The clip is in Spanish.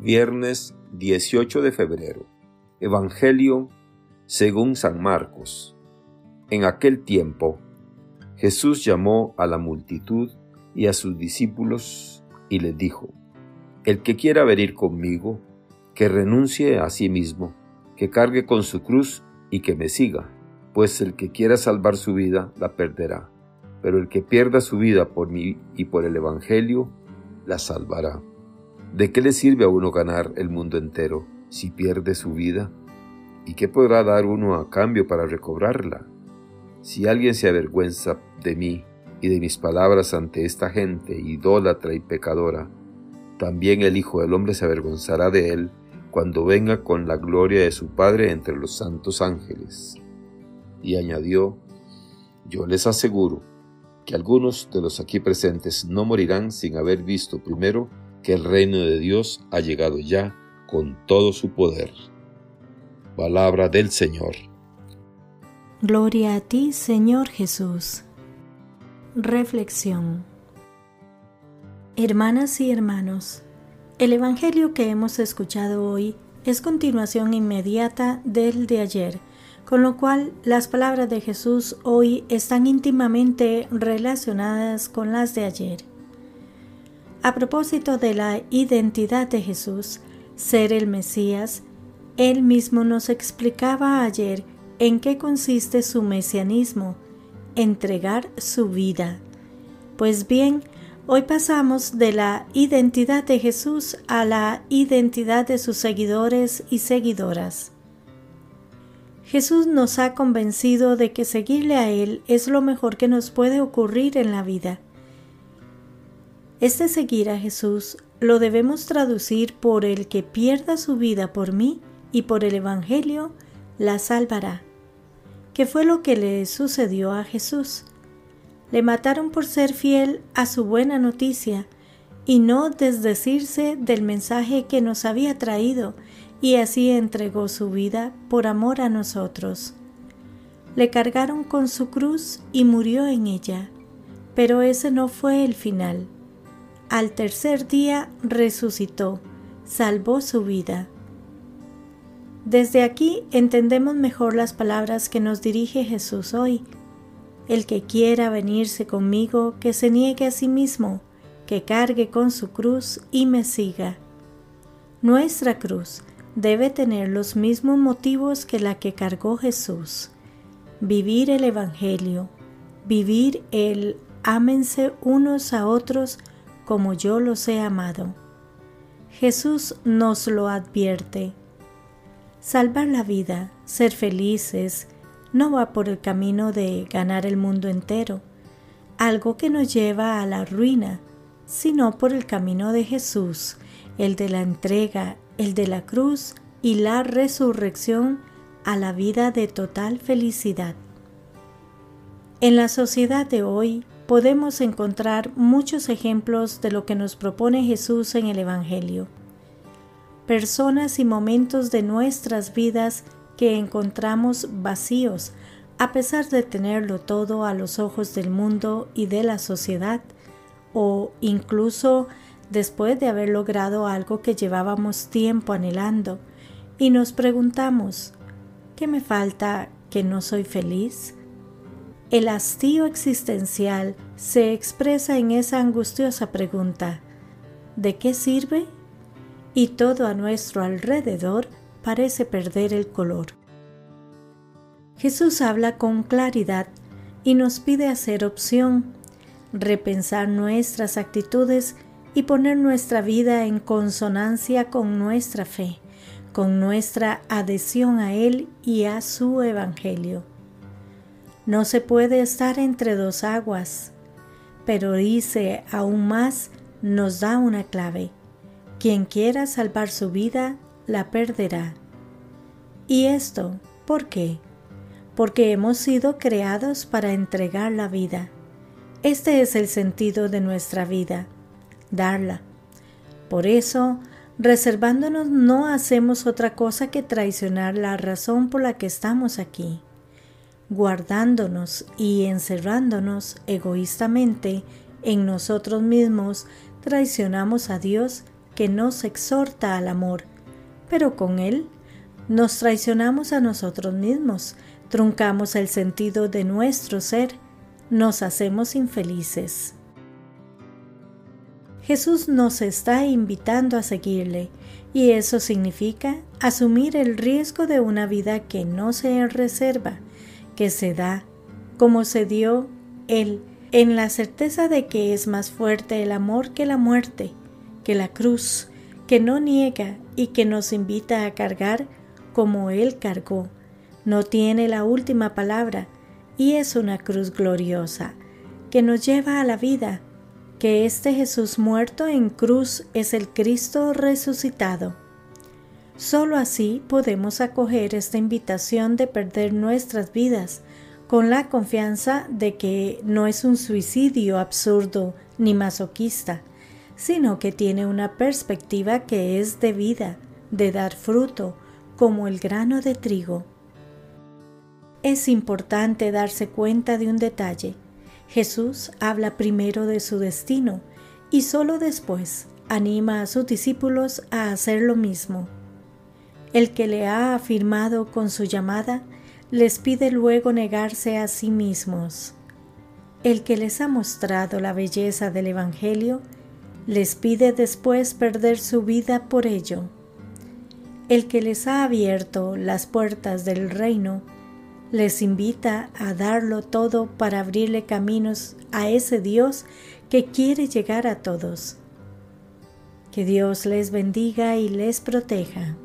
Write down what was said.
Viernes 18 de febrero. Evangelio según San Marcos. En aquel tiempo, Jesús llamó a la multitud y a sus discípulos y les dijo, El que quiera venir conmigo, que renuncie a sí mismo, que cargue con su cruz y que me siga, pues el que quiera salvar su vida la perderá, pero el que pierda su vida por mí y por el Evangelio, la salvará. ¿De qué le sirve a uno ganar el mundo entero si pierde su vida? ¿Y qué podrá dar uno a cambio para recobrarla? Si alguien se avergüenza de mí y de mis palabras ante esta gente idólatra y pecadora, también el Hijo del Hombre se avergonzará de él cuando venga con la gloria de su Padre entre los santos ángeles. Y añadió, yo les aseguro que algunos de los aquí presentes no morirán sin haber visto primero que el reino de Dios ha llegado ya con todo su poder. Palabra del Señor. Gloria a ti, Señor Jesús. Reflexión. Hermanas y hermanos, el Evangelio que hemos escuchado hoy es continuación inmediata del de ayer, con lo cual las palabras de Jesús hoy están íntimamente relacionadas con las de ayer. A propósito de la identidad de Jesús, ser el Mesías, él mismo nos explicaba ayer en qué consiste su mesianismo, entregar su vida. Pues bien, hoy pasamos de la identidad de Jesús a la identidad de sus seguidores y seguidoras. Jesús nos ha convencido de que seguirle a Él es lo mejor que nos puede ocurrir en la vida este seguir a Jesús lo debemos traducir por el que pierda su vida por mí y por el Evangelio la salvará. ¿Qué fue lo que le sucedió a Jesús? Le mataron por ser fiel a su buena noticia y no desdecirse del mensaje que nos había traído y así entregó su vida por amor a nosotros. Le cargaron con su cruz y murió en ella, pero ese no fue el final al tercer día resucitó, salvó su vida. Desde aquí entendemos mejor las palabras que nos dirige Jesús hoy. El que quiera venirse conmigo, que se niegue a sí mismo, que cargue con su cruz y me siga. Nuestra cruz debe tener los mismos motivos que la que cargó Jesús. Vivir el Evangelio, vivir el ámense unos a otros como yo los he amado. Jesús nos lo advierte. Salvar la vida, ser felices, no va por el camino de ganar el mundo entero, algo que nos lleva a la ruina, sino por el camino de Jesús, el de la entrega, el de la cruz y la resurrección a la vida de total felicidad. En la sociedad de hoy, podemos encontrar muchos ejemplos de lo que nos propone Jesús en el Evangelio. Personas y momentos de nuestras vidas que encontramos vacíos a pesar de tenerlo todo a los ojos del mundo y de la sociedad, o incluso después de haber logrado algo que llevábamos tiempo anhelando, y nos preguntamos, ¿qué me falta que no soy feliz? El hastío existencial se expresa en esa angustiosa pregunta, ¿de qué sirve? Y todo a nuestro alrededor parece perder el color. Jesús habla con claridad y nos pide hacer opción, repensar nuestras actitudes y poner nuestra vida en consonancia con nuestra fe, con nuestra adhesión a Él y a su Evangelio. No se puede estar entre dos aguas, pero dice aún más, nos da una clave. Quien quiera salvar su vida, la perderá. ¿Y esto por qué? Porque hemos sido creados para entregar la vida. Este es el sentido de nuestra vida, darla. Por eso, reservándonos no hacemos otra cosa que traicionar la razón por la que estamos aquí guardándonos y encerrándonos egoístamente en nosotros mismos, traicionamos a Dios que nos exhorta al amor, pero con él nos traicionamos a nosotros mismos, truncamos el sentido de nuestro ser, nos hacemos infelices. Jesús nos está invitando a seguirle y eso significa asumir el riesgo de una vida que no se reserva, que se da, como se dio Él, en la certeza de que es más fuerte el amor que la muerte, que la cruz, que no niega y que nos invita a cargar como Él cargó. No tiene la última palabra y es una cruz gloriosa que nos lleva a la vida, que este Jesús muerto en cruz es el Cristo resucitado. Solo así podemos acoger esta invitación de perder nuestras vidas con la confianza de que no es un suicidio absurdo ni masoquista, sino que tiene una perspectiva que es de vida, de dar fruto, como el grano de trigo. Es importante darse cuenta de un detalle. Jesús habla primero de su destino y solo después anima a sus discípulos a hacer lo mismo. El que le ha afirmado con su llamada les pide luego negarse a sí mismos. El que les ha mostrado la belleza del Evangelio les pide después perder su vida por ello el que les ha abierto las puertas del reino, les invita a darlo todo para abrirle caminos a ese Dios que quiere llegar a todos. Que Dios les bendiga y les proteja.